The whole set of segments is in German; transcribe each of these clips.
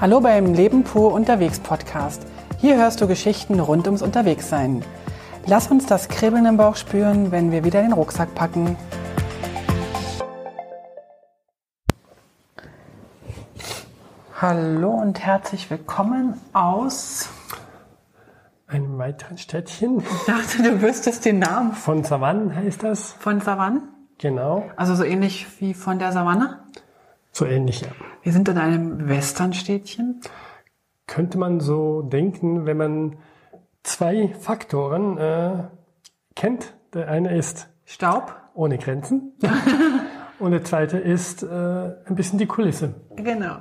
Hallo beim Leben pur unterwegs Podcast. Hier hörst du Geschichten rund ums Unterwegssein. Lass uns das Kribbeln im Bauch spüren, wenn wir wieder den Rucksack packen. Hallo und herzlich willkommen aus einem weiteren Städtchen. Ich dachte, du wüsstest den Namen. Von Savanne heißt das. Von Savanne? Genau. Also so ähnlich wie von der Savanne? So ähnlich, ja. Wir sind in einem Westernstädtchen. Könnte man so denken, wenn man zwei Faktoren äh, kennt. Der eine ist Staub. Ohne Grenzen. Und der zweite ist äh, ein bisschen die Kulisse. Genau.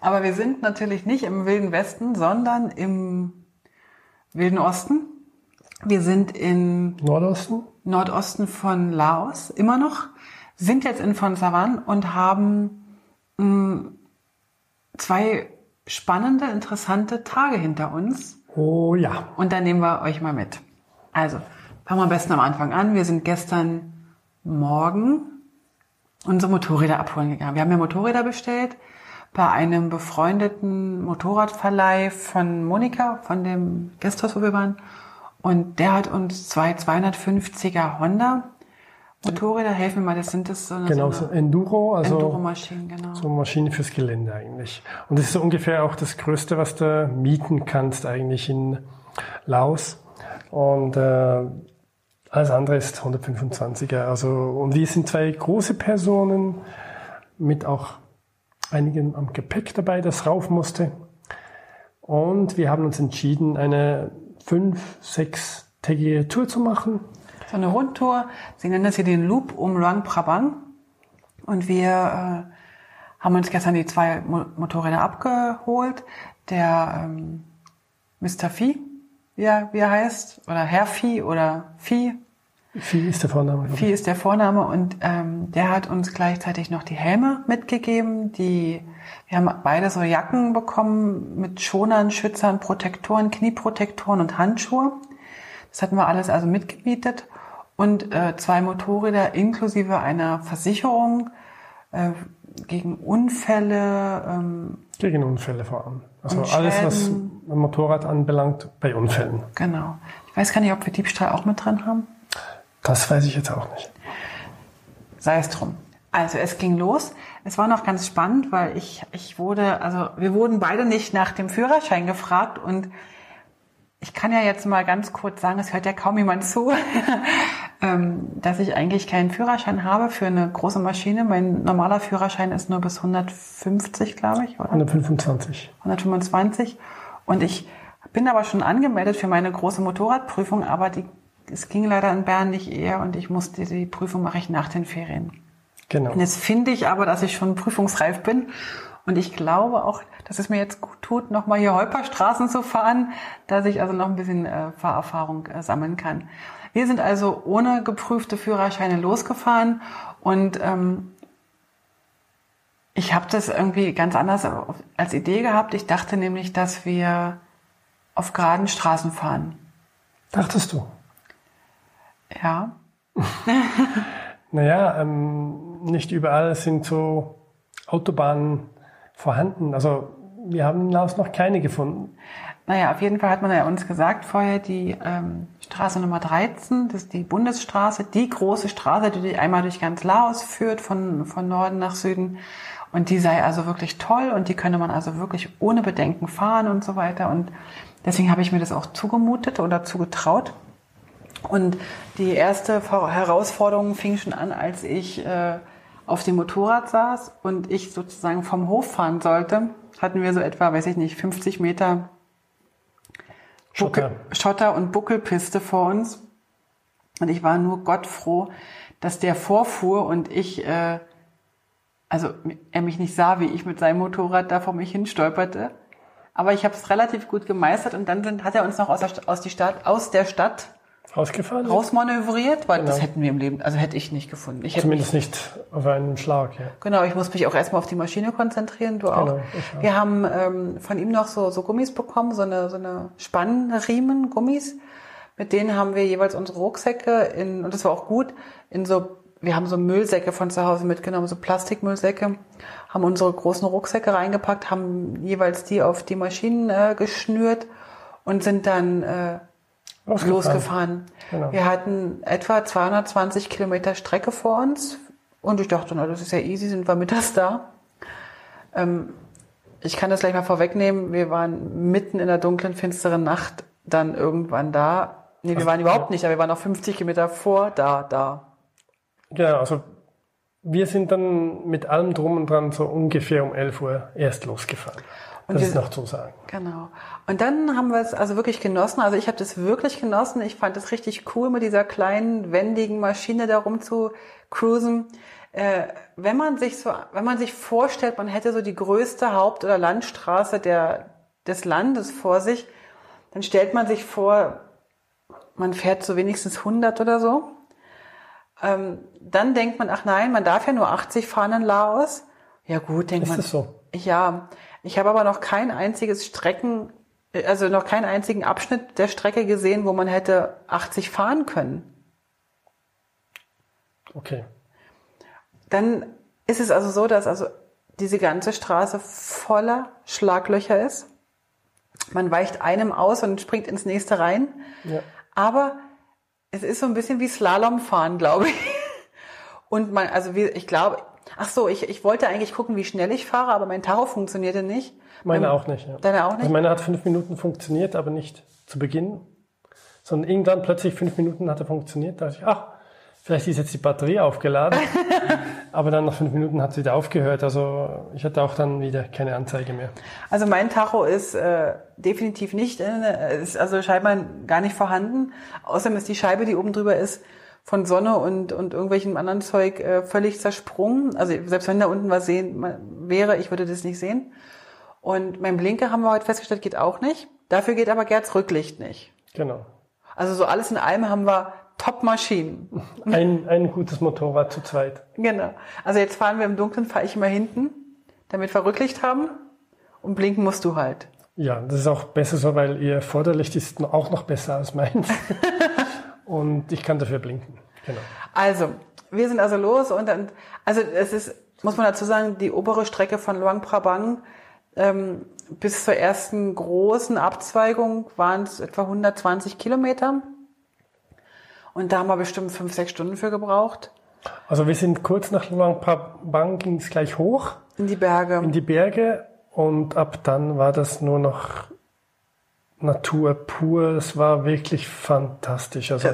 Aber wir sind natürlich nicht im Wilden Westen, sondern im Wilden Osten. Wir sind in Nordosten. Nordosten von Laos immer noch, sind jetzt in von Savan und haben zwei spannende, interessante Tage hinter uns. Oh ja. Und da nehmen wir euch mal mit. Also, fangen wir am besten am Anfang an. Wir sind gestern Morgen unsere Motorräder abholen gegangen. Wir haben ja Motorräder bestellt bei einem befreundeten Motorradverleih von Monika, von dem Gasthaus, wo wir waren. Und der hat uns zwei 250er Honda Motorräder, helfen mir mal, das sind das so eine, genau, so eine Enduro, also Enduro-Maschinen, genau. So Maschine fürs Gelände eigentlich. Und das ist so ungefähr auch das Größte, was du mieten kannst eigentlich in Laos. Und äh, alles andere ist 125er. Also, und wir sind zwei große Personen mit auch einigen am Gepäck dabei, das rauf musste. Und wir haben uns entschieden, eine fünf, sechstägige Tour zu machen. So eine Rundtour. Sie nennen das hier den Loop um Luang Prabang. Und wir äh, haben uns gestern die zwei Mo Motorräder abgeholt. Der ähm, Mr. Vieh, wie er, wie er heißt, oder Herr Vieh oder Vieh. Vieh ist der Vorname. Vieh ist der Vorname und ähm, der hat uns gleichzeitig noch die Helme mitgegeben. Die, wir haben beide so Jacken bekommen mit Schonern, Schützern, Protektoren, Knieprotektoren und Handschuhe. Das hatten wir alles also mitgemietet und äh, zwei Motorräder inklusive einer Versicherung äh, gegen Unfälle. Ähm, gegen Unfälle vor allem. Also alles, was ein Motorrad anbelangt, bei Unfällen. Genau. Ich weiß gar nicht, ob wir Diebstahl auch mit drin haben. Das weiß ich jetzt auch nicht. Sei es drum. Also es ging los. Es war noch ganz spannend, weil ich, ich wurde, also wir wurden beide nicht nach dem Führerschein gefragt und ich kann ja jetzt mal ganz kurz sagen, es hört ja kaum jemand zu, ähm, dass ich eigentlich keinen Führerschein habe für eine große Maschine. Mein normaler Führerschein ist nur bis 150, glaube ich, oder? 125. 125. Und ich bin aber schon angemeldet für meine große Motorradprüfung, aber die es ging leider in Bern nicht eher und ich musste die Prüfung mache ich nach den Ferien. Genau. Und jetzt finde ich aber, dass ich schon prüfungsreif bin und ich glaube auch, dass es mir jetzt gut tut, nochmal hier Holperstraßen zu fahren, dass ich also noch ein bisschen äh, Fahrerfahrung äh, sammeln kann. Wir sind also ohne geprüfte Führerscheine losgefahren und ähm, ich habe das irgendwie ganz anders als Idee gehabt. Ich dachte nämlich, dass wir auf geraden Straßen fahren. Dachtest du? Ja. naja, ähm, nicht überall sind so Autobahnen vorhanden. Also wir haben in Laos noch keine gefunden. Naja, auf jeden Fall hat man ja uns gesagt vorher, die ähm, Straße Nummer 13, das ist die Bundesstraße, die große Straße, die einmal durch ganz Laos führt, von, von Norden nach Süden. Und die sei also wirklich toll und die könne man also wirklich ohne Bedenken fahren und so weiter. Und deswegen habe ich mir das auch zugemutet oder zugetraut. Und die erste Herausforderung fing schon an, als ich äh, auf dem Motorrad saß und ich sozusagen vom Hof fahren sollte. Hatten wir so etwa, weiß ich nicht, 50 Meter Buckel, Schotter. Schotter und Buckelpiste vor uns. Und ich war nur Gott froh, dass der vorfuhr und ich, äh, also er mich nicht sah, wie ich mit seinem Motorrad da vor mich hinstolperte. Aber ich habe es relativ gut gemeistert und dann sind, hat er uns noch aus der, aus, die Stadt, aus der Stadt Rausgefahren? Rausmanövriert, weil genau. das hätten wir im Leben, also hätte ich nicht gefunden. Ich Zumindest mich, nicht auf einen Schlag, ja. Genau, ich muss mich auch erstmal auf die Maschine konzentrieren, du auch. Genau, auch. Wir haben ähm, von ihm noch so, so Gummis bekommen, so eine, so eine Spannriemen, Gummis. Mit denen haben wir jeweils unsere Rucksäcke in, und das war auch gut, in so, wir haben so Müllsäcke von zu Hause mitgenommen, so Plastikmüllsäcke, haben unsere großen Rucksäcke reingepackt, haben jeweils die auf die Maschinen äh, geschnürt und sind dann äh, Losgefahren. losgefahren. Genau. Wir hatten etwa 220 Kilometer Strecke vor uns und ich dachte, na, das ist ja easy, sind wir mittags da. Ähm, ich kann das gleich mal vorwegnehmen. Wir waren mitten in der dunklen, finsteren Nacht dann irgendwann da. Nee, wir Also, waren überhaupt nicht, aber wir waren noch 50 Kilometer vor da, da. Genau, also wir sind dann mit allem drum und dran so ungefähr um 11 Uhr erst losgefahren. Und das wir- ist noch zu sagen. Genau. Und dann haben wir es also wirklich genossen. Also ich habe das wirklich genossen. Ich fand es richtig cool, mit dieser kleinen, wendigen Maschine da rum zu cruisen. Äh, wenn man sich so, wenn man sich vorstellt, man hätte so die größte Haupt- oder Landstraße der, des Landes vor sich, dann stellt man sich vor, man fährt so wenigstens 100 oder so. Ähm, dann denkt man, ach nein, man darf ja nur 80 fahren in Laos. Ja gut, denkt Ist man. das so? Ja, ich habe aber noch kein einziges Strecken, also noch keinen einzigen Abschnitt der Strecke gesehen, wo man hätte 80 fahren können. Okay. Dann ist es also so, dass also diese ganze Straße voller Schlaglöcher ist. Man weicht einem aus und springt ins nächste rein. Ja. Aber es ist so ein bisschen wie Slalomfahren, glaube ich. Und man, also wie, ich glaube, ach so, ich, ich wollte eigentlich gucken, wie schnell ich fahre, aber mein Tacho funktionierte nicht. Meine Mein- auch nicht. Ja. Deine auch nicht? Also meine hat fünf Minuten funktioniert, aber nicht zu Beginn, sondern irgendwann plötzlich fünf Minuten hat er funktioniert. Da dachte ich, ach, vielleicht ist jetzt die Batterie aufgeladen. aber dann nach fünf Minuten hat sie wieder aufgehört. Also ich hatte auch dann wieder keine Anzeige mehr. Also mein Tacho ist äh, definitiv nicht, äh, ist also scheinbar gar nicht vorhanden. Außerdem ist die Scheibe, die oben drüber ist, von Sonne und, und irgendwelchem anderen Zeug äh, völlig zersprungen. Also selbst wenn da unten was sehen wäre, ich würde das nicht sehen. Und mein Blinker haben wir heute festgestellt, geht auch nicht. Dafür geht aber Gerds Rücklicht nicht. Genau. Also so alles in allem haben wir Top-Maschinen. Ein, ein gutes Motorrad zu zweit. Genau. Also jetzt fahren wir im Dunkeln, fahre ich immer hinten, damit wir Rücklicht haben. Und blinken musst du halt. Ja, das ist auch besser so, weil ihr Vorderlicht ist auch noch besser als meins. Und ich kann dafür blinken. Genau. Also, wir sind also los und dann, also es ist, muss man dazu sagen, die obere Strecke von Luang Prabang ähm, bis zur ersten großen Abzweigung waren es etwa 120 Kilometer. Und da haben wir bestimmt fünf, sechs Stunden für gebraucht. Also wir sind kurz nach Luang Prabang ging es gleich hoch In die Berge. in die Berge und ab dann war das nur noch Natur pur. Es war wirklich fantastisch. Also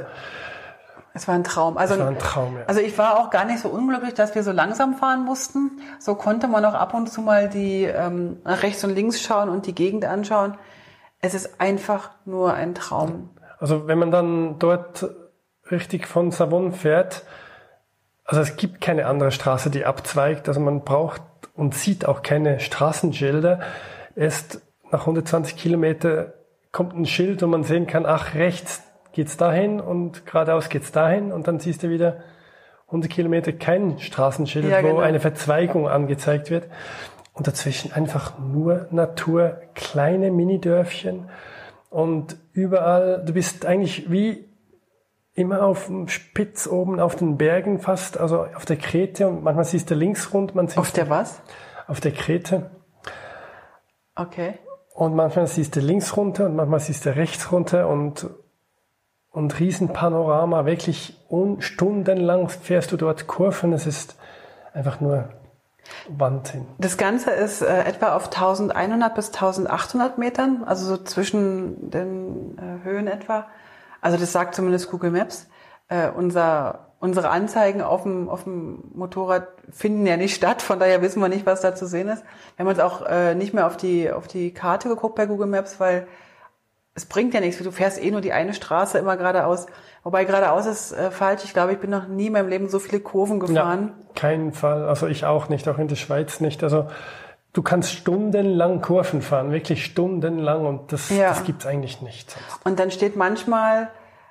es war ein Traum. Also, es war ein Traum. Ja. also ich war auch gar nicht so unglücklich, dass wir so langsam fahren mussten. So konnte man auch ab und zu mal die ähm, nach rechts und links schauen und die Gegend anschauen. Es ist einfach nur ein Traum. Also wenn man dann dort richtig von Savon fährt, also es gibt keine andere Straße, die abzweigt. Also man braucht und sieht auch keine Straßenschilder. Erst nach 120 Kilometer kommt ein Schild, wo man sehen kann, ach, rechts geht's dahin und geradeaus geht's dahin und dann siehst du wieder 100 Kilometer kein Straßenschild, Ja, wo genau. eine Verzweigung angezeigt wird. Und dazwischen einfach nur Natur, kleine Minidörfchen und überall, du bist eigentlich wie immer auf dem Spitz oben auf den Bergen fast, also auf der Krete und manchmal siehst du links rund, man sieht Auf der was? auf der Krete Okay. und manchmal siehst du links runter und manchmal siehst du rechts runter und und Riesenpanorama, wirklich un stundenlang fährst du dort Kurven, es ist einfach nur Wahnsinn. Das Ganze ist äh, etwa auf 1100 bis 1800 Metern, also so zwischen den äh, Höhen etwa. Also das sagt zumindest Google Maps. Äh, unser, unsere Anzeigen auf dem, auf dem Motorrad finden ja nicht statt, von daher wissen wir nicht, was da zu sehen ist. Wir haben uns auch äh, nicht mehr auf die, auf die Karte geguckt bei Google Maps, weil es bringt ja nichts, du fährst eh nur die eine Straße immer geradeaus. Wobei geradeaus ist äh, falsch. Ich glaube, ich bin noch nie in meinem Leben so viele Kurven gefahren. Ja, keinen Fall. Also ich auch nicht, auch in der Schweiz nicht. Also du kannst stundenlang Kurven fahren, wirklich stundenlang und das, Ja. das gibt's eigentlich nicht. sonst. Und dann steht manchmal,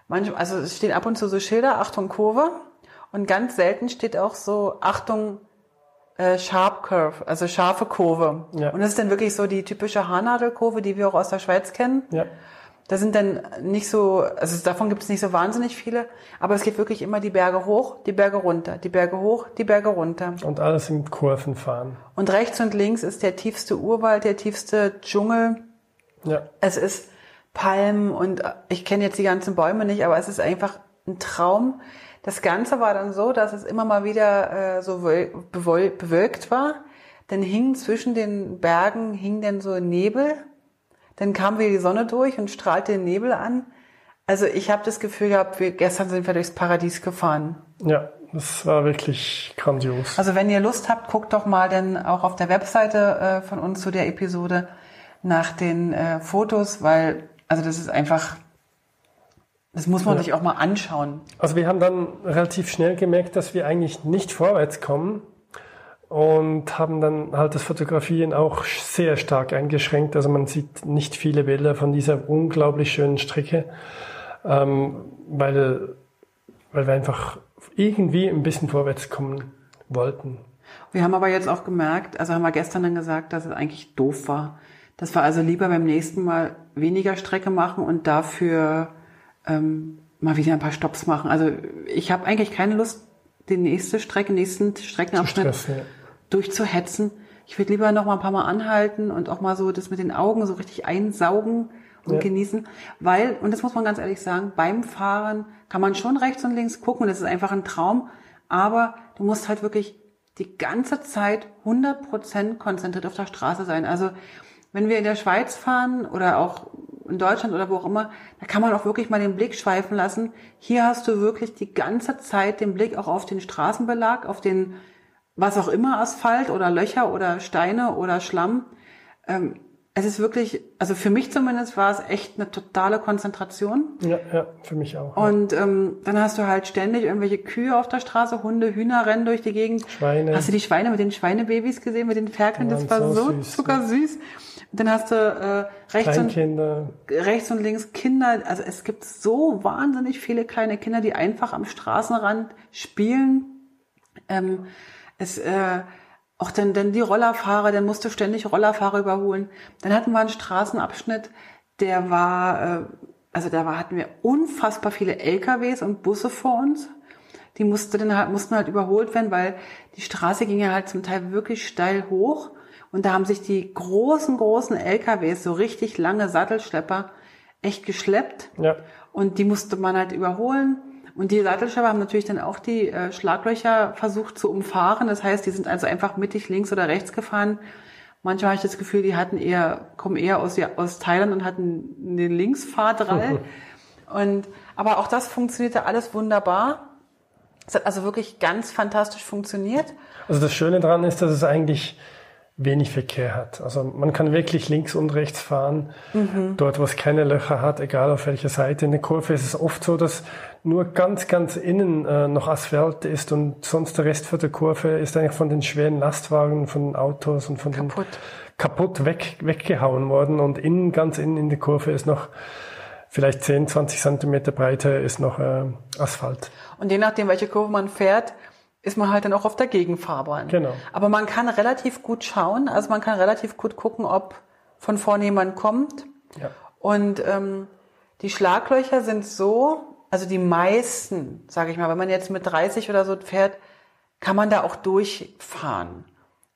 manchmal, also es stehen ab und zu so Schilder, Achtung Kurve. Und ganz selten steht auch so, Achtung äh, Sharp Curve, also scharfe Kurve. Ja. Und das ist dann wirklich so die typische Haarnadelkurve, die wir auch aus der Schweiz kennen. Ja, Da sind dann nicht so, also davon gibt es nicht so wahnsinnig viele, aber es geht wirklich immer die Berge hoch, die Berge runter, die Berge hoch, die Berge runter. Und alles in Kurven fahren. Und rechts und links ist der tiefste Urwald, der tiefste Dschungel. Ja. Es ist Palmen und ich kenne jetzt die ganzen Bäume nicht, aber es ist einfach ein Traum. Das Ganze war dann so, dass es immer mal wieder äh, so bewölkt war. Dann hing zwischen den Bergen hing dann so Nebel dann kam wieder die Sonne durch und strahlte den Nebel an. Also ich habe das Gefühl gehabt, wir, gestern sind wir durchs Paradies gefahren. Ja, das war wirklich grandios. Also wenn ihr Lust habt, guckt doch mal dann auch auf der Webseite äh, von uns zu der Episode nach den äh, Fotos, weil also das ist einfach, das muss man ja. sich auch mal anschauen. Also wir haben dann relativ schnell gemerkt, dass wir eigentlich nicht vorwärts kommen und haben dann halt das Fotografieren auch sehr stark eingeschränkt. Also man sieht nicht viele Bilder von dieser unglaublich schönen Strecke, ähm, weil, weil wir einfach irgendwie ein bisschen vorwärts kommen wollten. Wir haben aber jetzt auch gemerkt, also haben wir gestern dann gesagt, dass es eigentlich doof war. Dass wir also lieber beim nächsten Mal weniger Strecke machen und dafür ähm, mal wieder ein paar Stops machen. Also ich habe eigentlich keine Lust, die nächste Strecke, nächsten Streckenabschnitt durchzuhetzen. Ich würde lieber noch mal ein paar Mal anhalten und auch mal so das mit den Augen so richtig einsaugen und ja. genießen, weil, und das muss man ganz ehrlich sagen, beim Fahren kann man schon rechts und links gucken, das ist einfach ein Traum, aber du musst halt wirklich die ganze Zeit 100% konzentriert auf der Straße sein. Also wenn wir in der Schweiz fahren oder auch in Deutschland oder wo auch immer, da kann man auch wirklich mal den Blick schweifen lassen. Hier hast du wirklich die ganze Zeit den Blick auch auf den Straßenbelag, auf den was auch immer, Asphalt oder Löcher oder Steine oder Schlamm. Ähm, es ist wirklich, also für mich zumindest war es echt eine totale Konzentration. Ja, ja, für mich auch. Ja. Und ähm, dann hast du halt ständig irgendwelche Kühe auf der Straße, Hunde, Hühner rennen durch die Gegend. Schweine. Hast du die Schweine mit den Schweinebabys gesehen, mit den Ferkeln? Das war so, so süß, zuckersüß. Dann hast du äh, rechts, und, rechts und links Kinder. Also es gibt so wahnsinnig viele kleine Kinder, die einfach am Straßenrand spielen. Ähm, es, äh, auch dann, dann die Rollerfahrer, dann musste ständig Rollerfahrer überholen. Dann hatten wir einen Straßenabschnitt, der war, äh, also da war, hatten wir unfassbar viele LKWs und Busse vor uns. Die musste dann halt, mussten halt überholt werden, weil die Straße ging ja halt zum Teil wirklich steil hoch. Und da haben sich die großen, großen LKWs, so richtig lange Sattelschlepper, echt geschleppt. Ja. Und die musste man halt überholen. Und die Sattelschlepper haben natürlich dann auch die äh, Schlaglöcher versucht zu umfahren. Das heißt, die sind also einfach mittig links oder rechts gefahren. Manchmal habe ich das Gefühl, die hatten eher, kommen eher aus, aus Thailand und hatten den Linksfahrdrall. und, aber auch das funktionierte alles wunderbar. Es hat also wirklich ganz fantastisch funktioniert. Also das Schöne daran ist, dass es eigentlich wenig Verkehr hat. Also man kann wirklich links und rechts fahren, mhm. dort wo es keine Löcher hat, egal auf welcher Seite. In der Kurve ist es oft so, dass nur ganz, ganz innen äh, noch Asphalt ist und sonst der Rest von der Kurve ist eigentlich von den schweren Lastwagen, von den Autos und von kaputt. den kaputt weg, weggehauen worden und innen, ganz innen in der Kurve ist noch vielleicht 10, 20 Zentimeter Breite ist noch äh, Asphalt. Und je nachdem, welche Kurve man fährt, ist man halt dann auch auf der Gegenfahrbahn. Genau. Aber man kann relativ gut schauen, also man kann relativ gut gucken, ob von vorne jemand kommt. Ja. Und ähm, die Schlaglöcher sind so, also die meisten, sage ich mal, wenn man jetzt mit 30 oder so fährt, kann man da auch durchfahren.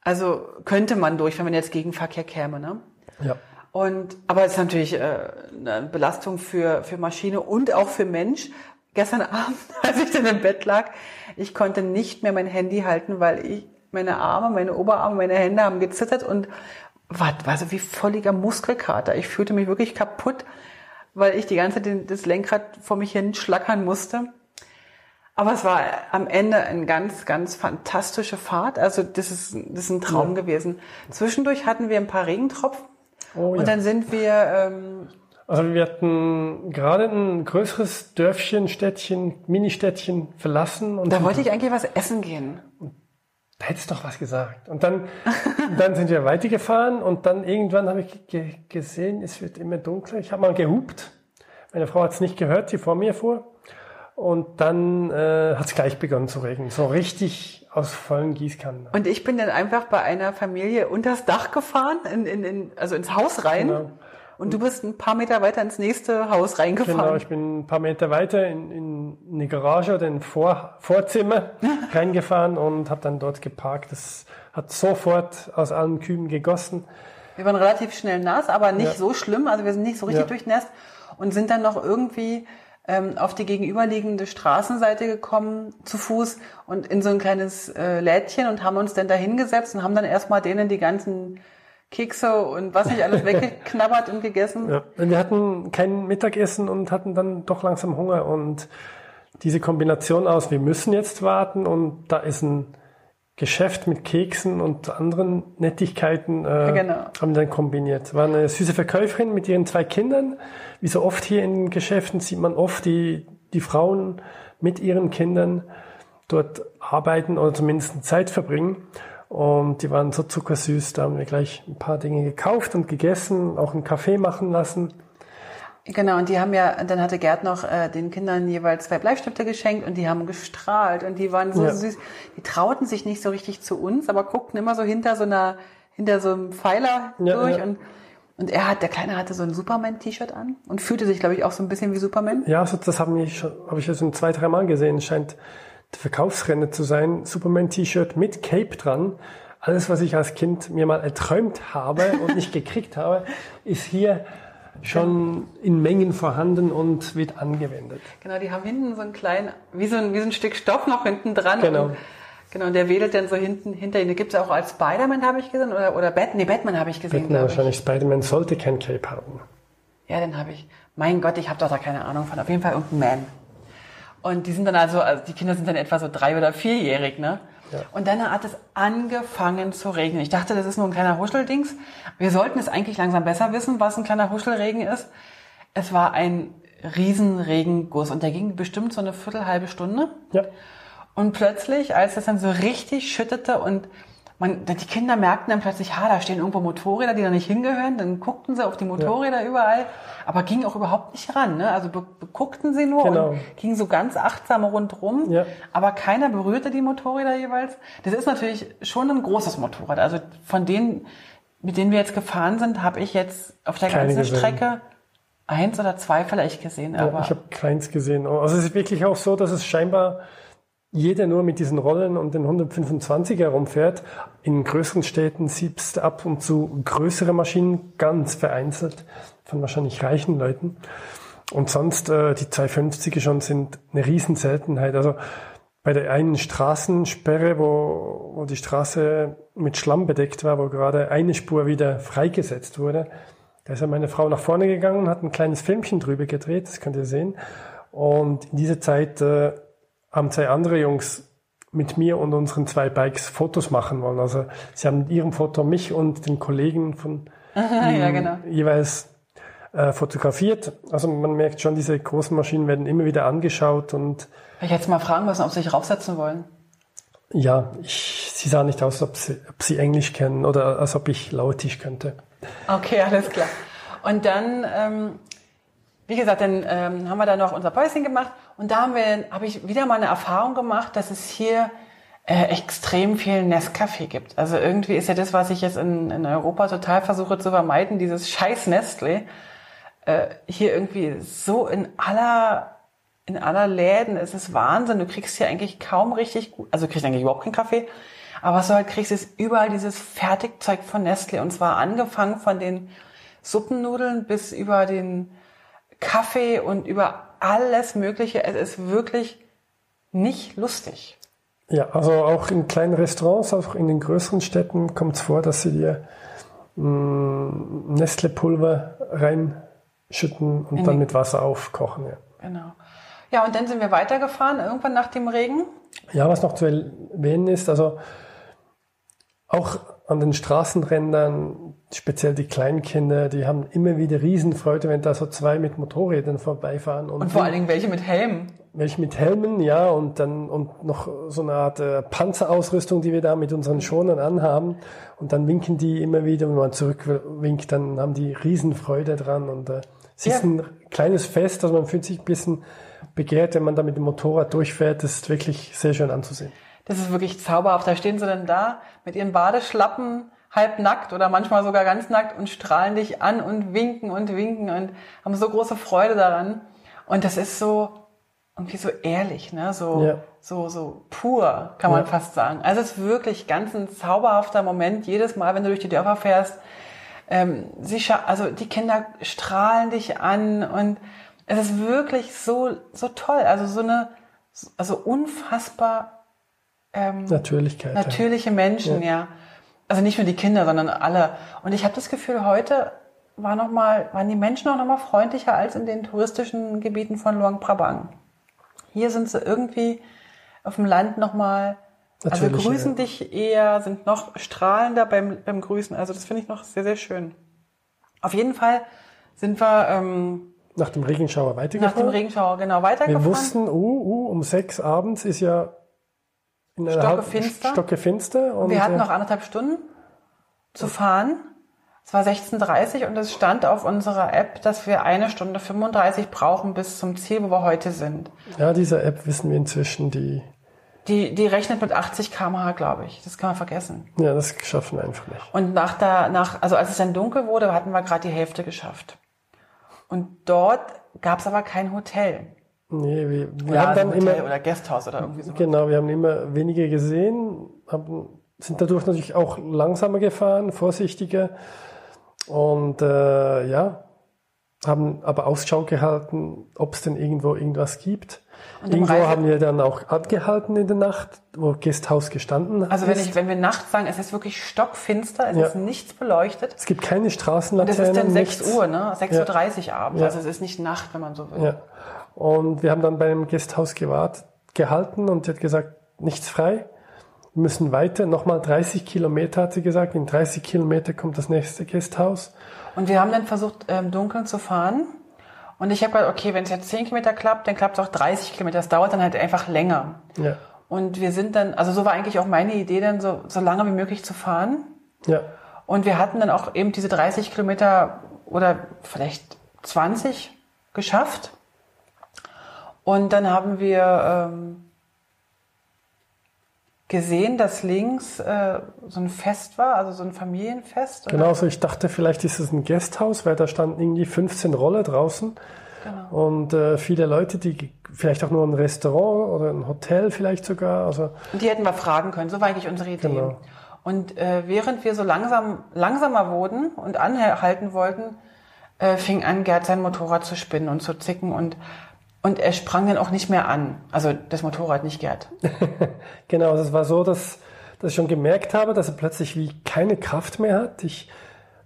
Also könnte man durch, wenn man jetzt Gegenverkehr käme, ne? Ja. Und aber es ist natürlich äh, eine Belastung für für Maschine und auch für Mensch, gestern Abend, als ich dann im Bett lag, ich konnte nicht mehr mein Handy halten, weil ich, meine Arme, meine Oberarme, meine Hände haben gezittert und war, war so wie volliger Muskelkater. Ich fühlte mich wirklich kaputt, weil ich die ganze Zeit das Lenkrad vor mich hin schlackern musste. Aber es war am Ende eine ganz, ganz fantastische Fahrt. Also das ist, das ist ein Traum ja. gewesen. Zwischendurch hatten wir ein paar Regentropfen. Oh, und ja. dann sind wir ähm, also wir hatten gerade ein größeres Dörfchen, Städtchen, Ministädtchen verlassen. Und da wollte ich eigentlich was essen gehen. Da hättest du doch was gesagt. Und dann, dann sind wir weitergefahren und dann irgendwann habe ich ge gesehen, es wird immer dunkler. Ich habe mal gehupt. Meine Frau hat es nicht gehört, sie vor mir fuhr. Und dann äh, hat es gleich begonnen zu regnen. So richtig aus vollen Gießkannen. Und ich bin dann einfach bei einer Familie unters Dach gefahren, in, in, in, also ins Haus rein. Genau. Und du bist ein paar Meter weiter ins nächste Haus reingefahren. Genau, ich bin ein paar Meter weiter in, in eine Garage oder in ein Vor, Vorzimmer reingefahren und habe dann dort geparkt. Das hat sofort aus allen Küben gegossen. Wir waren relativ schnell nass, aber nicht Ja. so schlimm. Also wir sind nicht so richtig Ja. durchnässt und sind dann noch irgendwie ähm, auf die gegenüberliegende Straßenseite gekommen zu Fuß und in so ein kleines äh, Lädchen und haben uns dann da hingesetzt und haben dann erstmal denen die ganzen Kekse und was nicht alles weggeknabbert und gegessen. Ja. Wir hatten kein Mittagessen und hatten dann doch langsam Hunger und diese Kombination aus, wir müssen jetzt warten und da ist ein Geschäft mit Keksen und anderen Nettigkeiten, äh, genau. haben wir dann kombiniert. War eine süße Verkäuferin mit ihren zwei Kindern. Wie so oft hier in Geschäften sieht man oft die, die Frauen mit ihren Kindern dort arbeiten oder zumindest Zeit verbringen. Und die waren so zuckersüß, da haben wir gleich ein paar Dinge gekauft und gegessen, auch einen Kaffee machen lassen. Genau, und die haben ja, dann hatte Gerd noch äh, den Kindern jeweils zwei Bleistifte geschenkt und die haben gestrahlt und die waren so Ja. süß. Die trauten sich nicht so richtig zu uns, aber guckten immer so hinter so einer, hinter so einem Pfeiler Ja, durch ja. und und er hat, der Kleine hatte so ein Superman-T-Shirt an und fühlte sich, glaube ich, auch so ein bisschen wie Superman. Ja, so, das habe ich ja schon zwei, drei Mal gesehen. Es scheint der Verkaufsrenner zu sein. Superman-T-Shirt mit Cape dran. Alles, was ich als Kind mir mal erträumt habe und nicht gekriegt habe, ist hier schon in Mengen vorhanden und wird angewendet. Genau, die haben hinten so einen kleinen, wie so ein, wie so ein Stück Stoff noch hinten dran. Genau. Und, genau, und der wedelt dann so hinten hinter ihnen. Gibt's auch als Spider-Man, habe ich gesehen, oder, oder Bat, nee, Batman habe ich gesehen, Batman wahrscheinlich Spider-Man sollte kein Cape haben. Ja, den habe ich. Mein Gott, ich habe doch da keine Ahnung von. Auf jeden Fall irgendein Man. Und die sind dann also, also die Kinder sind dann etwa so drei- oder vierjährig, ne? Ja. Und dann hat es angefangen zu regnen. Ich dachte, das ist nur ein kleiner Huscheldings. Wir sollten es eigentlich langsam besser wissen, was ein kleiner Huschelregen ist. Es war ein Riesenregenguss und der ging bestimmt so eine viertelhalbe Stunde. Ja. Und plötzlich, als es dann so richtig schüttete und man, die Kinder merkten dann plötzlich, ha, da stehen irgendwo Motorräder, die da nicht hingehören, dann guckten sie auf die Motorräder überall, aber gingen auch überhaupt nicht ran, ne? Also guckten sie nur Genau. und gingen so ganz achtsam rundrum, Ja. aber keiner berührte die Motorräder jeweils. Das ist natürlich schon ein großes Motorrad. Also von denen, mit denen wir jetzt gefahren sind, habe ich jetzt auf der Keine ganzen gesehen. Strecke eins oder zwei vielleicht gesehen, Ja, aber ich habe keins gesehen. Also es ist wirklich auch so, dass es scheinbar jeder nur mit diesen Rollen und den 125er rumfährt. In größeren Städten siehst du ab und zu größere Maschinen, ganz vereinzelt, von wahrscheinlich reichen Leuten. Und sonst äh, die 250er schon sind eine Riesenseltenheit. Also bei der einen Straßensperre, wo, wo die Straße mit Schlamm bedeckt war, wo gerade eine Spur wieder freigesetzt wurde, da ist ja meine Frau nach vorne gegangen und hat ein kleines Filmchen drüber gedreht, das könnt ihr sehen. Und in dieser Zeit äh, haben zwei andere Jungs mit mir und unseren zwei Bikes Fotos machen wollen. Also sie haben mit ihrem Foto mich und den Kollegen von ja, genau. jeweils äh, fotografiert. Also man merkt schon, diese großen Maschinen werden immer wieder angeschaut und Ich hätte jetzt mal fragen müssen, ob sie sich raufsetzen wollen. ja, ich, sie sah nicht aus, ob sie, ob sie Englisch kennen oder als ob ich Lautisch könnte. Okay, alles klar. Und dann, ähm, wie gesagt, dann ähm, haben wir da noch unser Päuschen gemacht und da habe ich wieder mal eine Erfahrung gemacht, dass es hier äh, extrem viel Nescafé gibt. Also irgendwie ist ja das, was ich jetzt in, in Europa total versuche zu vermeiden, dieses scheiß Nestle, äh, hier irgendwie so in aller in aller Läden ist es Wahnsinn. Du kriegst hier eigentlich kaum richtig gut, also kriegst eigentlich überhaupt keinen Kaffee. Aber was du halt kriegst, ist überall dieses Fertigzeug von Nestle. Und zwar angefangen von den Suppennudeln bis über den Kaffee und über alles Mögliche. Es ist wirklich nicht lustig. Ja, also auch in kleinen Restaurants, auch in den größeren Städten kommt es vor, dass sie dir mh, Nestle-Pulver reinschütten und In dann mit Wasser aufkochen. Ja. Genau. Ja, und dann sind wir weitergefahren, irgendwann nach dem Regen. Ja, was noch zu erwähnen ist, also auch an den Straßenrändern, speziell die Kleinkinder, die haben immer wieder Riesenfreude, wenn da so zwei mit Motorrädern vorbeifahren. Und vor allen Dingen welche mit Helm. welche mit Helmen, ja, und dann und noch so eine Art äh, Panzerausrüstung, die wir da mit unseren Schonern anhaben. Und dann winken die immer wieder, wenn man zurückwinkt, dann haben die Riesenfreude dran. Und äh, es ist Ja. ein kleines Fest, also man fühlt sich ein bisschen begehrt, wenn man da mit dem Motorrad durchfährt. Das ist wirklich sehr schön anzusehen. Das ist wirklich zauberhaft. Da stehen sie dann da mit ihren Badeschlappen, halb nackt oder manchmal sogar ganz nackt und strahlen dich an und winken und winken und haben so große Freude daran. Und das ist so irgendwie so ehrlich, ne? So, Ja. so, so pur, kann man Ja. fast sagen. Also es ist wirklich ganz ein zauberhafter Moment jedes Mal, wenn du durch die Dörfer fährst. Ähm, sie also die Kinder strahlen dich an und es ist wirklich so, so toll. Also so eine, also unfassbar ähm, Natürlichkeit. ja. natürliche Menschen, ja. Also nicht nur die Kinder, sondern alle. Und ich habe das Gefühl, heute war noch mal, waren die Menschen auch noch mal freundlicher als in den touristischen Gebieten von Luang Prabang. Hier sind sie irgendwie auf dem Land noch mal, also Natürlicher, grüßen ja. dich eher, sind noch strahlender beim, beim Grüßen. Also das finde ich noch sehr, sehr schön. Auf jeden Fall sind wir ähm, Nach dem Regenschauer nach weitergefahren. dem Regenschauer genau Wir weitergefahren. wussten, uh, uh, um sechs abends ist ja in einer Stockefinster. Stockefinster. Und, Wir hatten äh, noch anderthalb Stunden zu fahren. Es war 16.30 und es stand auf unserer App, dass wir eine Stunde 35 brauchen bis zum Ziel, wo wir heute sind. Ja, diese App wissen wir inzwischen, die, Die, die rechnet mit 80 km/h, glaube ich. Das kann man vergessen. ja, das schaffen wir einfach nicht. Und nach der, nach, also als es dann dunkel wurde, hatten wir gerade die Hälfte geschafft. Und dort gab es aber kein Hotel. Nee, wir, wir Ja, haben dann Hotel immer, oder Gasthaus oder irgendwie so. genau, wir haben immer weniger gesehen, haben, sind dadurch natürlich auch langsamer gefahren, vorsichtiger und äh, ja, haben aber Ausschau gehalten, ob es denn irgendwo irgendwas gibt. Und Irgendwo Reise- haben wir dann auch abgehalten in der Nacht, wo Gasthaus gestanden Also wenn ich, wenn wir nachts sagen, es ist wirklich stockfinster, es Ja. ist nichts beleuchtet. es gibt keine Und es Straßenlaternen. ist dann 6 nichts. Uhr, ne? 6.30 Uhr abends. Ja. Also es ist nicht Nacht, wenn man so will. Ja. Und wir haben dann bei einem Gasthaus gewartet, gehalten und sie hat gesagt, nichts frei. Wir müssen weiter, nochmal 30 Kilometer, hat sie gesagt. In 30 Kilometer kommt das nächste Gasthaus. Und wir haben dann versucht, im Dunkeln zu fahren. Und ich habe gedacht, okay, wenn es jetzt 10 Kilometer klappt, dann klappt es auch 30 Kilometer. Das dauert dann halt einfach länger. Ja. Und wir sind dann, also so war eigentlich auch meine Idee, dann so, so lange wie möglich zu fahren. Ja. Und wir hatten dann auch eben diese 30 Kilometer oder vielleicht 20 geschafft. Und dann haben wir ähm, gesehen, dass links äh, so ein Fest war, also so ein Familienfest. Und Genau, so ich dachte, vielleicht ist es ein Gasthaus, weil da standen irgendwie 15 Rolle draußen. Genau. Und äh, viele Leute, die vielleicht auch nur ein Restaurant oder ein Hotel vielleicht sogar. Also Und die hätten wir fragen können. So war eigentlich unsere Idee. Genau. Und äh, während wir so langsam langsamer wurden und anhalten wollten, äh, fing an, Gerd sein Motorrad zu spinnen und zu zicken und und er sprang dann auch nicht mehr an. Also das Motorrad, nicht Gerd. Genau, also es war so, dass, dass ich schon gemerkt habe, dass er plötzlich wie keine Kraft mehr hat. Ich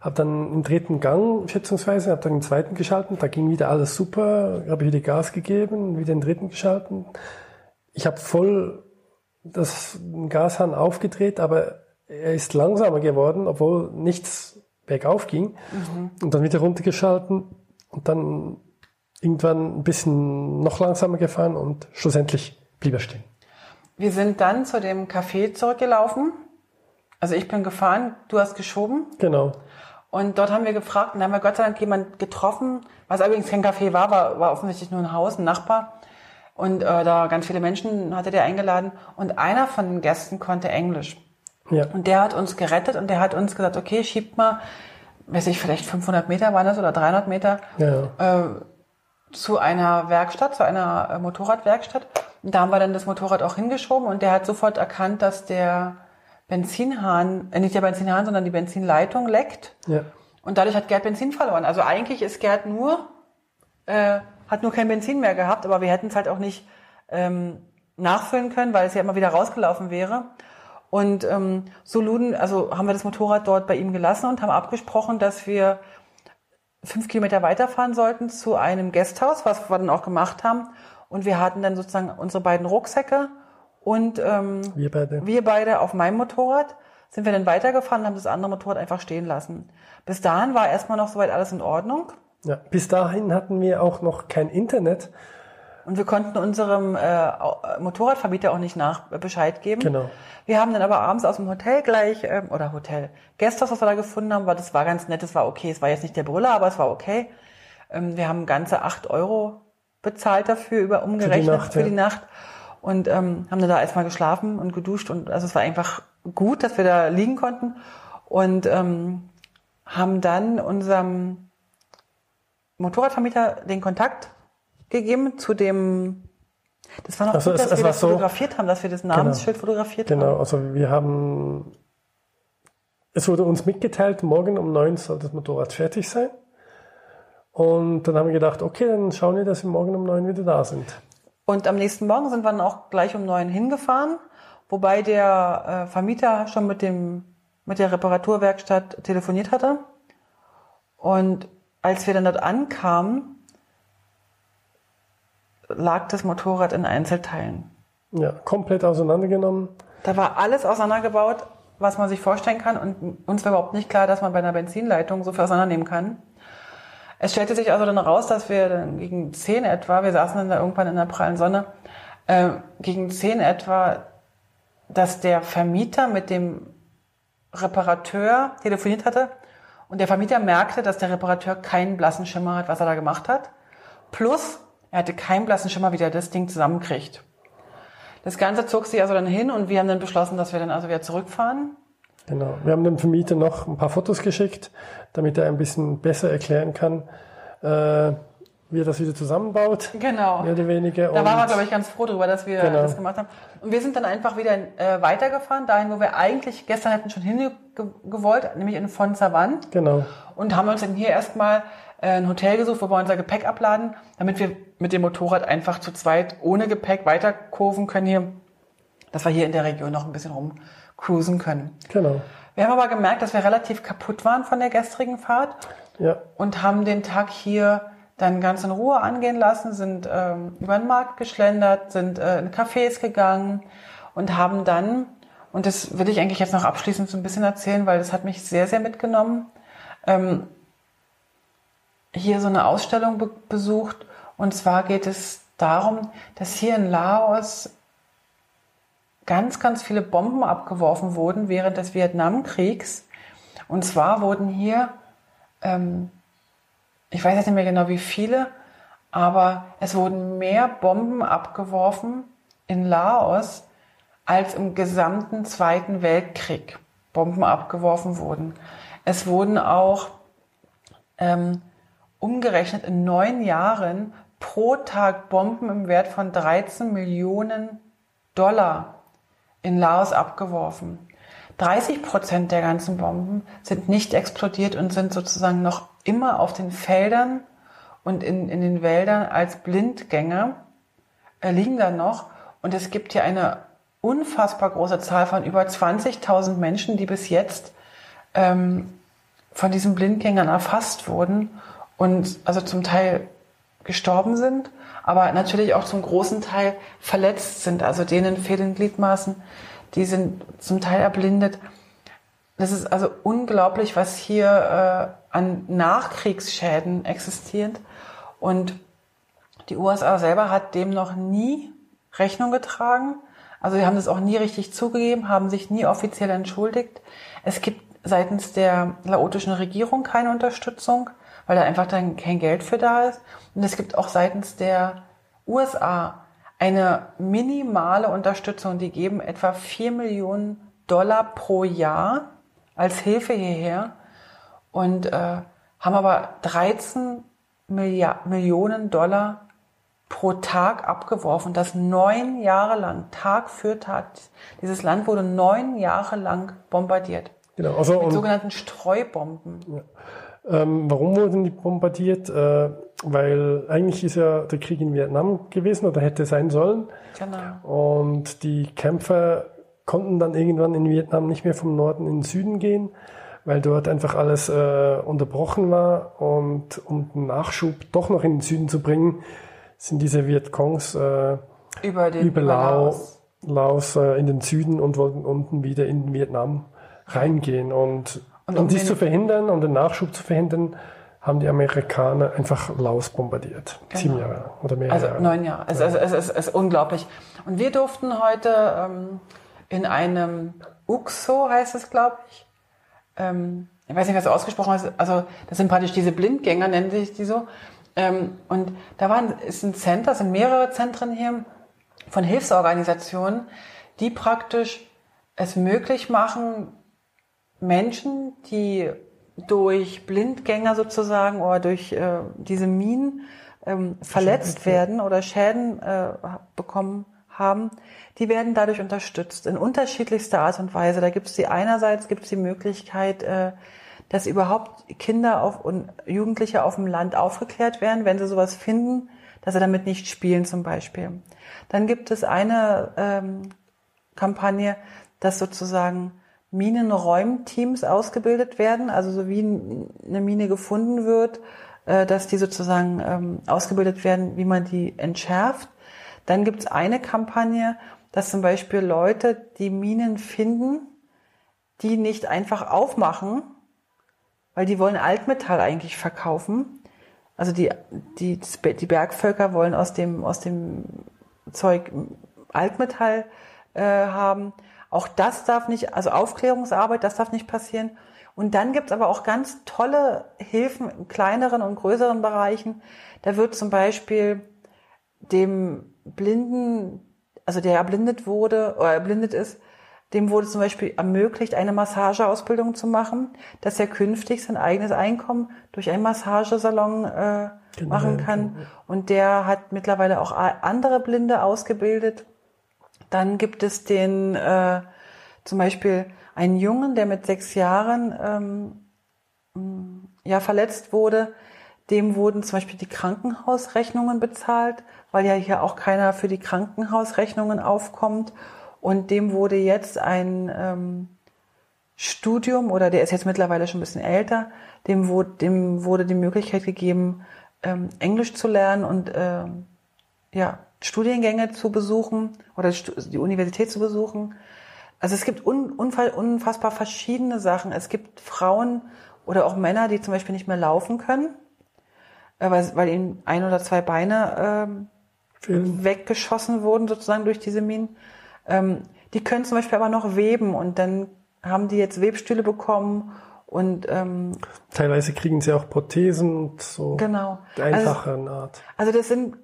habe dann im dritten Gang schätzungsweise, habe dann den zweiten geschalten, da ging wieder alles super, habe wieder Gas gegeben, wieder den dritten geschalten. Ich habe voll das Gashahn aufgedreht, aber er ist langsamer geworden, obwohl nichts bergauf ging. Und dann wieder runtergeschalten und dann irgendwann ein bisschen noch langsamer gefahren und schlussendlich blieb er stehen. Wir sind dann zu dem Café zurückgelaufen. Also ich bin gefahren, du hast geschoben. Genau. Und dort haben wir gefragt und da haben wir Gott sei Dank jemand getroffen, was übrigens kein Café war, war, war offensichtlich nur ein Haus, ein Nachbar. Und äh, da ganz viele Menschen hatte der eingeladen. Und einer von den Gästen konnte Englisch. Ja. Und der hat uns gerettet und der hat uns gesagt, okay, schiebt mal, weiß ich, vielleicht 500 Meter waren das oder 300 Meter Ja, äh, zu einer Werkstatt, zu einer äh, Motorradwerkstatt. Und da haben wir dann das Motorrad auch hingeschoben und der hat sofort erkannt, dass der Benzinhahn, äh, nicht der Benzinhahn, sondern die Benzinleitung leckt. ja. Und dadurch hat Gerd Benzin verloren. Also eigentlich ist Gerd nur, äh, hat nur kein Benzin mehr gehabt, aber wir hätten es halt auch nicht ähm, nachfüllen können, weil es ja immer wieder rausgelaufen wäre. Und ähm, so luden, also haben wir das Motorrad dort bei ihm gelassen und haben abgesprochen, dass wir fünf Kilometer weiterfahren sollten zu einem Gasthaus, was wir dann auch gemacht haben. Und wir hatten dann sozusagen unsere beiden Rucksäcke und ähm, Wir beide. wir beide auf meinem Motorrad sind wir dann weitergefahren und haben das andere Motorrad einfach stehen lassen. Bis dahin war erstmal noch soweit alles in Ordnung. Ja. Bis dahin hatten wir auch noch kein Internet. Und wir konnten unserem äh, Motorradvermieter auch nicht nach äh, Bescheid geben. Genau. Wir haben dann aber abends aus dem Hotel gleich, ähm, oder Hotel, Gasthaus, was wir da gefunden haben, war, das war ganz nett, das war okay. Es war jetzt nicht der Brüller, aber es war okay. Ähm, wir haben ganze acht Euro bezahlt dafür, über umgerechnet Nacht, für ja. die Nacht. Und ähm, haben dann da erstmal geschlafen und geduscht. Und also es war einfach gut, dass wir da liegen konnten. und ähm, haben dann unserem Motorradvermieter den Kontakt gegeben zu dem das war noch Also gut, es- dass es wir das so- fotografiert haben, dass wir das Namensschild fotografiert Genau, haben. also wir haben, es wurde uns mitgeteilt, morgen um neun soll das Motorrad fertig sein. Und dann haben wir gedacht, okay, dann schauen wir, dass wir morgen um neun wieder da sind. Und am nächsten Morgen sind wir dann auch gleich um neun hingefahren, wobei der äh, Vermieter schon mit dem mit der Reparaturwerkstatt telefoniert hatte. Und als wir dann dort ankamen, lag das Motorrad in Einzelteilen. Ja, komplett auseinandergenommen. Da war alles auseinandergebaut, was man sich vorstellen kann. Und uns war überhaupt nicht klar, dass man bei einer Benzinleitung so viel auseinandernehmen kann. Es stellte sich also dann raus, dass wir dann gegen 10 etwa, wir saßen dann da irgendwann in der prallen Sonne, äh, gegen 10 etwa, dass der Vermieter mit dem Reparateur telefoniert hatte und der Vermieter merkte, dass der Reparateur keinen blassen Schimmer hat, was er da gemacht hat. Plus, er hatte keinen blassen Schimmer, wie der das Ding zusammenkriegt. Das Ganze zog sich also dann hin und wir haben dann beschlossen, dass wir dann also wieder zurückfahren. Genau. Wir haben dem Vermieter noch ein paar Fotos geschickt, damit er ein bisschen besser erklären kann, äh, wie er das wieder zusammenbaut, Genau. mehr oder weniger. Da Und- waren wir, glaube ich, ganz froh drüber, dass wir Genau. das gemacht haben. Und wir sind dann einfach wieder äh, weitergefahren, dahin, wo wir eigentlich gestern hätten schon hingewollt, nämlich in Fonsavan. Genau. Und haben uns dann hier erstmal ein Hotel gesucht, wo wir unser Gepäck abladen, damit wir mit dem Motorrad einfach zu zweit ohne Gepäck weiterkurven können hier, dass wir hier in der Region noch ein bisschen rumcruisen können. Genau. Wir haben aber gemerkt, dass wir relativ kaputt waren von der gestrigen Fahrt Ja. und haben den Tag hier dann ganz in Ruhe angehen lassen, sind ähm, über den Markt geschlendert, sind äh, in Cafés gegangen und haben dann, und das will ich eigentlich jetzt noch abschließend so ein bisschen erzählen, weil das hat mich sehr, sehr mitgenommen, ähm, hier so eine Ausstellung be besucht. Und zwar geht es darum, dass hier in Laos ganz, ganz viele Bomben abgeworfen wurden während des Vietnamkriegs. Und zwar wurden hier, ähm, ich weiß jetzt nicht mehr genau wie viele, aber es wurden mehr Bomben abgeworfen in Laos, als im gesamten Zweiten Weltkrieg Bomben abgeworfen wurden. Es wurden auch ähm, umgerechnet in neun Jahren pro Tag Bomben im Wert von 13 Millionen Dollar in Laos abgeworfen. 30 Prozent der ganzen Bomben sind nicht explodiert und sind sozusagen noch immer auf den Feldern und in, in den Wäldern als Blindgänger äh, liegen da noch. Und es gibt hier eine unfassbar große Zahl von über 20.000 Menschen, die bis jetzt ähm, von diesen Blindgängern erfasst wurden und also zum Teil gestorben sind, aber natürlich auch zum großen Teil verletzt sind. Also denen fehlen Gliedmaßen, die sind zum Teil erblindet. Das ist also unglaublich, was hier äh, an Nachkriegsschäden existiert. Und die USA selber hat dem noch nie Rechnung getragen. Also sie haben das auch nie richtig zugegeben, haben sich nie offiziell entschuldigt. Es gibt seitens der laotischen Regierung keine Unterstützung, weil da einfach dann kein Geld für da ist. Und es gibt auch seitens der USA eine minimale Unterstützung. Die geben etwa 4 Millionen Dollar pro Jahr als Hilfe hierher und äh, haben aber 13 Milliard Millionen Dollar pro Tag abgeworfen. Das neun Jahre lang, Tag für Tag. Dieses Land wurde neun Jahre lang bombardiert. Genau. Also, Mit sogenannten Streubomben. Ähm, warum wurden die bombardiert? Äh, weil eigentlich ist ja der Krieg in Vietnam gewesen oder hätte sein sollen. Genau. Und die Kämpfer konnten dann irgendwann in Vietnam nicht mehr vom Norden in den Süden gehen, weil dort einfach alles äh, unterbrochen war. Und um den Nachschub doch noch in den Süden zu bringen, sind diese Vietcongs äh, Über den über Lao, Laos. Laos äh, in den Süden und wollten unten wieder in Vietnam reingehen. Und, Und um dies zu verhindern, um den Nachschub zu verhindern, haben die Amerikaner einfach Laos bombardiert. Sieben Jahre oder mehr Also Jahre. neun Jahre. Es, es, es, es, es ist unglaublich. Und wir durften heute ähm, in einem UXO, heißt es, glaube ich, ähm, ich weiß nicht, was ausgesprochen ist, also das sind praktisch diese Blindgänger, nennen sich die so. Ähm, und da waren, ist ein Center, es sind mehrere Zentren hier von Hilfsorganisationen, die praktisch es möglich machen, Menschen, die durch Blindgänger sozusagen oder durch äh, diese Minen ähm, verletzt werden oder Schäden äh, bekommen haben, die werden dadurch unterstützt in unterschiedlichster Art und Weise. Da gibt es die einerseits gibt es die Möglichkeit, äh, dass überhaupt Kinder auf, und Jugendliche auf dem Land aufgeklärt werden, wenn sie sowas finden, dass sie damit nicht spielen zum Beispiel. Dann gibt es eine ähm, Kampagne, dass sozusagen Minenräumteams ausgebildet werden, also so wie eine Mine gefunden wird, äh, dass die sozusagen ähm, ausgebildet werden, wie man die entschärft. Dann gibt es eine Kampagne, dass zum Beispiel Leute die Minen finden, die nicht einfach aufmachen, weil die wollen Altmetall eigentlich verkaufen. Also die, die, die Bergvölker wollen aus dem, aus dem Zeug Altmetall äh, haben. Auch das darf nicht, also Aufklärungsarbeit, das darf nicht passieren. Und dann gibt's aber auch ganz tolle Hilfen in kleineren und größeren Bereichen. Da wird zum Beispiel dem Blinden, also der erblindet wurde oder erblindet ist, dem wurde zum Beispiel ermöglicht, eine Massageausbildung zu machen, dass er künftig sein eigenes Einkommen durch einen Massagesalon äh, genau, machen kann. Und der hat mittlerweile auch andere Blinde ausgebildet. Dann gibt es den äh, zum Beispiel einen Jungen, der mit sechs Jahren ähm, ja verletzt wurde. Dem wurden zum Beispiel die Krankenhausrechnungen bezahlt, weil ja hier auch keiner für die Krankenhausrechnungen aufkommt. Und dem wurde jetzt ein ähm, Studium, oder der ist jetzt mittlerweile schon ein bisschen älter, dem wurde, dem wurde die Möglichkeit gegeben, ähm, Englisch zu lernen und ähm, ja, Studiengänge zu besuchen oder die Universität zu besuchen. Also es gibt un, unfassbar verschiedene Sachen. Es gibt Frauen oder auch Männer, die zum Beispiel nicht mehr laufen können, äh, weil, weil ihnen ein oder zwei Beine ähm, weggeschossen wurden sozusagen durch diese Minen. Ähm, die können zum Beispiel aber noch weben und dann haben die jetzt Webstühle bekommen und ähm, teilweise kriegen sie auch Prothesen und so genau. einfache also, Art. Also das sind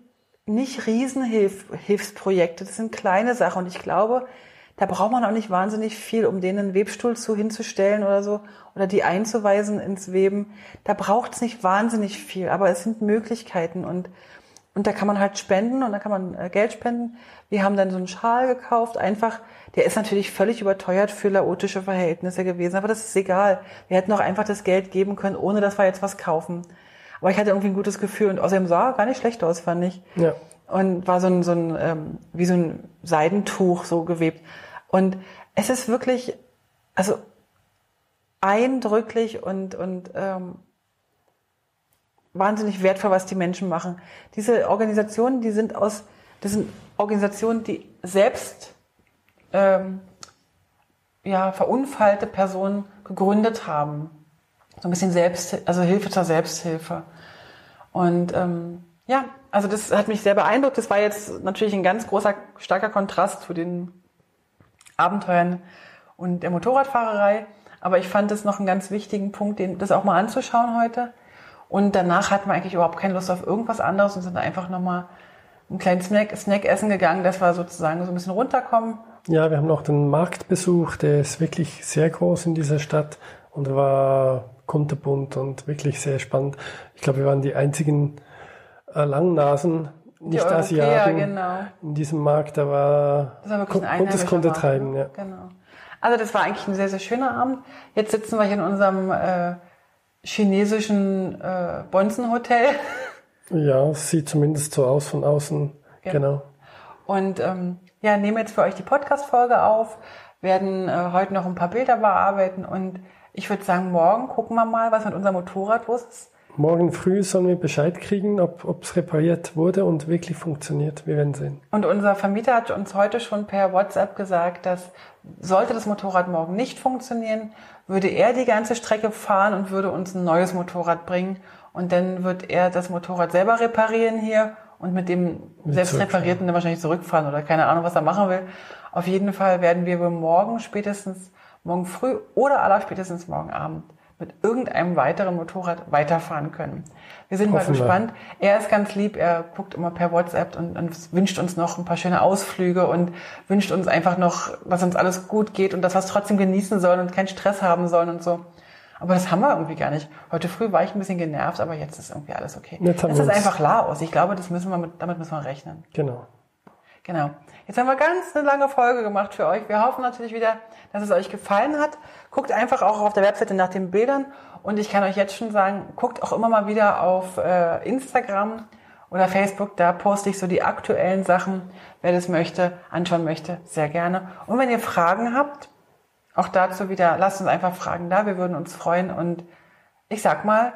nicht Riesenhilfsprojekte, das sind kleine Sachen und ich glaube, da braucht man auch nicht wahnsinnig viel, um denen einen Webstuhl zu hinzustellen oder so oder die einzuweisen ins Weben. Da braucht es nicht wahnsinnig viel, aber es sind Möglichkeiten und und da kann man halt spenden und da kann man äh, Geld spenden. Wir haben dann so einen Schal gekauft, einfach, der ist natürlich völlig überteuert für laotische Verhältnisse gewesen, aber das ist egal. Wir hätten auch einfach das Geld geben können, ohne dass wir jetzt was kaufen. Aber ich hatte irgendwie ein gutes Gefühl und außerdem sah gar nicht schlecht aus, fand ich. Ja. Und war so ein, so ein ähm, wie so ein Seidentuch so gewebt. Und es ist wirklich, also eindrücklich und, und ähm, wahnsinnig wertvoll, was die Menschen machen. Diese Organisationen, die sind aus, das sind Organisationen, die selbst ähm, ja, verunfallte Personen gegründet haben. So ein bisschen Selbst, also Hilfe zur Selbsthilfe. Und ähm, ja, also das hat mich sehr beeindruckt. Das war jetzt natürlich ein ganz großer, starker Kontrast zu den Abenteuern und der Motorradfahrerei. Aber ich fand es noch einen ganz wichtigen Punkt, den, das auch mal anzuschauen heute. Und danach hatten wir eigentlich überhaupt keine Lust auf irgendwas anderes und sind einfach nochmal einen kleinen Snack, Snack essen gegangen, dass wir sozusagen so ein bisschen runterkommen. Ja, wir haben noch den Markt besucht, der ist wirklich sehr groß in dieser Stadt und war kunterbunt und wirklich sehr spannend. Ich glaube, wir waren die einzigen äh, Langnasen, nicht Asiaten genau. in diesem Markt. Da war, das war wirklich ein und das konnte treiben. Ja. Genau. Also das war eigentlich ein sehr, sehr schöner Abend. Jetzt sitzen wir hier in unserem äh, chinesischen äh, Bonzenhotel. Ja, sieht zumindest so aus von außen. Genau. genau. Und ähm, ja, nehmen jetzt für euch die Podcast-Folge auf, werden äh, heute noch ein paar Bilder bearbeiten und ich würde sagen, morgen gucken wir mal, was mit unserem Motorrad los ist. Morgen früh sollen wir Bescheid kriegen, ob es repariert wurde und wirklich funktioniert. Wir werden sehen. Und unser Vermieter hat uns heute schon per WhatsApp gesagt, dass sollte das Motorrad morgen nicht funktionieren, würde er die ganze Strecke fahren und würde uns ein neues Motorrad bringen. Und dann wird er das Motorrad selber reparieren hier und mit dem selbst reparierten dann wahrscheinlich zurückfahren oder keine Ahnung, was er machen will. Auf jeden Fall werden wir morgen spätestens, morgen früh oder aller spätestens morgen Abend mit irgendeinem weiteren Motorrad weiterfahren können. Wir sind mal gespannt. Er ist ganz lieb, er guckt immer per WhatsApp und, und wünscht uns noch ein paar schöne Ausflüge und wünscht uns einfach noch, dass uns alles gut geht und dass wir es trotzdem genießen sollen und keinen Stress haben sollen und so. Aber das haben wir irgendwie gar nicht. Heute früh war ich ein bisschen genervt, aber jetzt ist irgendwie alles okay. Jetzt haben es wir ist einfach Laos. Ich glaube, das müssen wir mit, damit müssen wir rechnen. Genau. Genau. Jetzt haben wir ganz eine lange Folge gemacht für euch. Wir hoffen natürlich wieder, dass es euch gefallen hat. Guckt einfach auch auf der Webseite nach den Bildern. Und ich kann euch jetzt schon sagen, guckt auch immer mal wieder auf äh, Instagram oder Facebook. Da poste ich so die aktuellen Sachen. Wer das möchte, anschauen möchte, sehr gerne. Und wenn ihr Fragen habt, auch dazu wieder, lasst uns einfach Fragen da. Wir würden uns freuen. Und ich sag mal,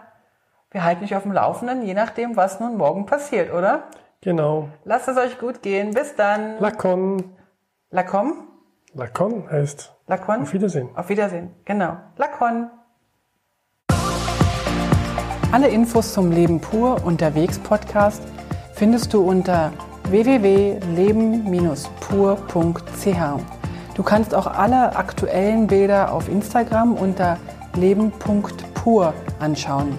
wir halten euch auf dem Laufenden, je nachdem, was nun morgen passiert, oder? Genau. Lasst es euch gut gehen. Bis dann. Lacon. Lacom? Lacon heißt Lacon? auf Wiedersehen. Auf Wiedersehen. Genau. Lacon. Alle Infos zum Leben pur unterwegs Podcast findest du unter www.leben-pur.ch. Du kannst auch alle aktuellen Bilder auf Instagram unter leben.pur anschauen.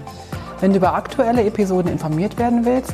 Wenn du über aktuelle Episoden informiert werden willst,